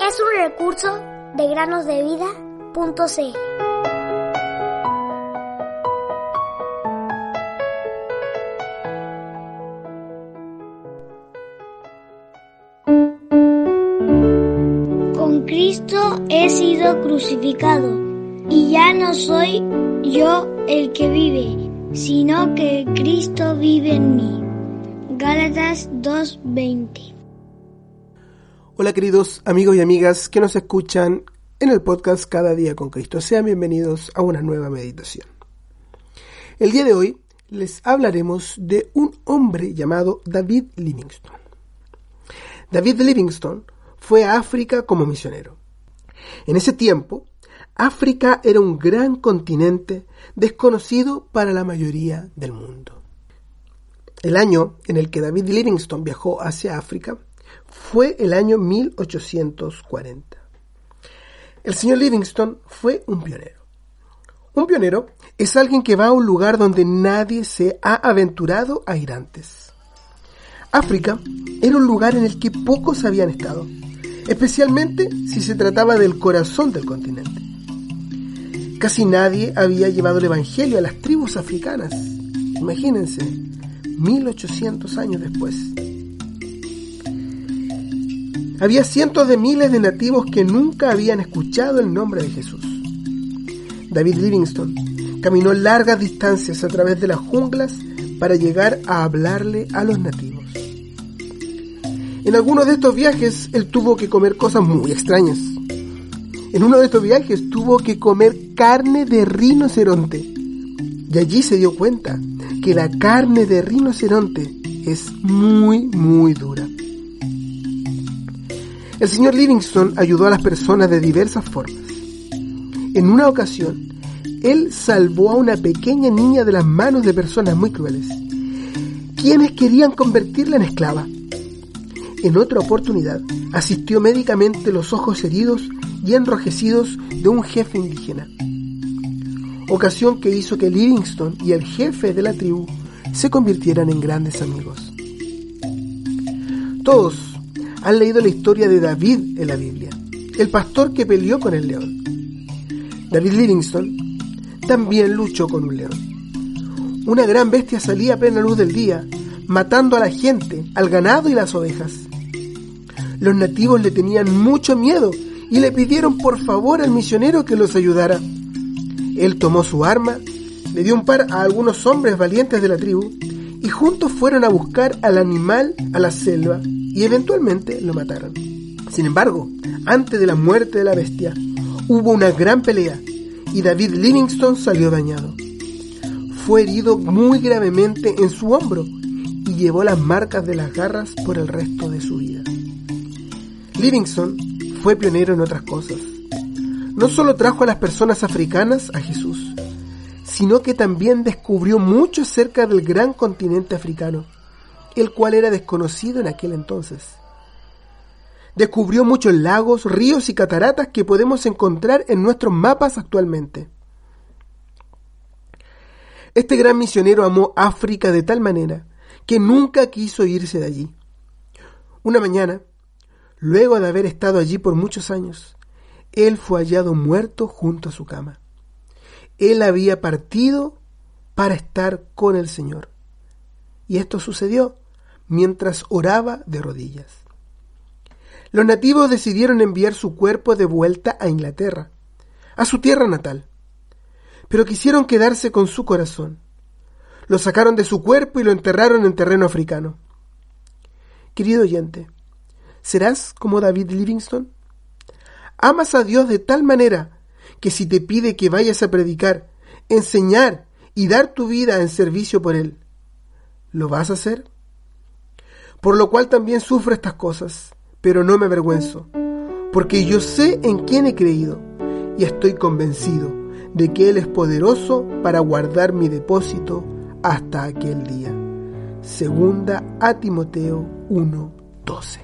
Es un recurso de granosdevida.cl. Con Cristo he sido crucificado y ya no soy yo el que vive, sino que Cristo vive en mí. Gálatas 2:20 Hola queridos amigos y amigas que nos escuchan en el podcast Cada día con Cristo. Sean bienvenidos a una nueva meditación. El día de hoy les hablaremos de un hombre llamado David Livingstone. David Livingstone fue a África como misionero. En ese tiempo, África era un gran continente desconocido para la mayoría del mundo. El año en el que David Livingstone viajó hacia África fue el año 1840. El señor Livingstone fue un pionero. Un pionero es alguien que va a un lugar donde nadie se ha aventurado a ir antes. África era un lugar en el que pocos habían estado, especialmente si se trataba del corazón del continente. Casi nadie había llevado el Evangelio a las tribus africanas. Imagínense, 1800 años después. Había cientos de miles de nativos que nunca habían escuchado el nombre de Jesús. David Livingstone caminó largas distancias a través de las junglas para llegar a hablarle a los nativos. En algunos de estos viajes él tuvo que comer cosas muy extrañas. En uno de estos viajes tuvo que comer carne de rinoceronte. Y allí se dio cuenta que la carne de rinoceronte es muy, muy dura. El señor Livingstone ayudó a las personas de diversas formas. En una ocasión, él salvó a una pequeña niña de las manos de personas muy crueles, quienes querían convertirla en esclava. En otra oportunidad, asistió médicamente los ojos heridos y enrojecidos de un jefe indígena. Ocasión que hizo que Livingstone y el jefe de la tribu se convirtieran en grandes amigos. Todos han leído la historia de David en la Biblia, el pastor que peleó con el león. David Livingstone también luchó con un león. Una gran bestia salía a plena luz del día, matando a la gente, al ganado y las ovejas. Los nativos le tenían mucho miedo y le pidieron por favor al misionero que los ayudara. Él tomó su arma, le dio un par a algunos hombres valientes de la tribu y juntos fueron a buscar al animal a la selva y eventualmente lo mataron. Sin embargo, antes de la muerte de la bestia, hubo una gran pelea y David Livingstone salió dañado. Fue herido muy gravemente en su hombro y llevó las marcas de las garras por el resto de su vida. Livingstone fue pionero en otras cosas. No solo trajo a las personas africanas a Jesús, sino que también descubrió mucho acerca del gran continente africano, el cual era desconocido en aquel entonces. Descubrió muchos lagos, ríos y cataratas que podemos encontrar en nuestros mapas actualmente. Este gran misionero amó África de tal manera que nunca quiso irse de allí. Una mañana, luego de haber estado allí por muchos años, él fue hallado muerto junto a su cama. Él había partido para estar con el Señor. Y esto sucedió mientras oraba de rodillas. Los nativos decidieron enviar su cuerpo de vuelta a Inglaterra, a su tierra natal, pero quisieron quedarse con su corazón. Lo sacaron de su cuerpo y lo enterraron en terreno africano. Querido oyente, ¿serás como David Livingstone? Amas a Dios de tal manera que si te pide que vayas a predicar, enseñar y dar tu vida en servicio por Él, ¿lo vas a hacer? Por lo cual también sufro estas cosas, pero no me avergüenzo, porque yo sé en quién he creído y estoy convencido de que Él es poderoso para guardar mi depósito hasta aquel día. Segunda a Timoteo 1:12.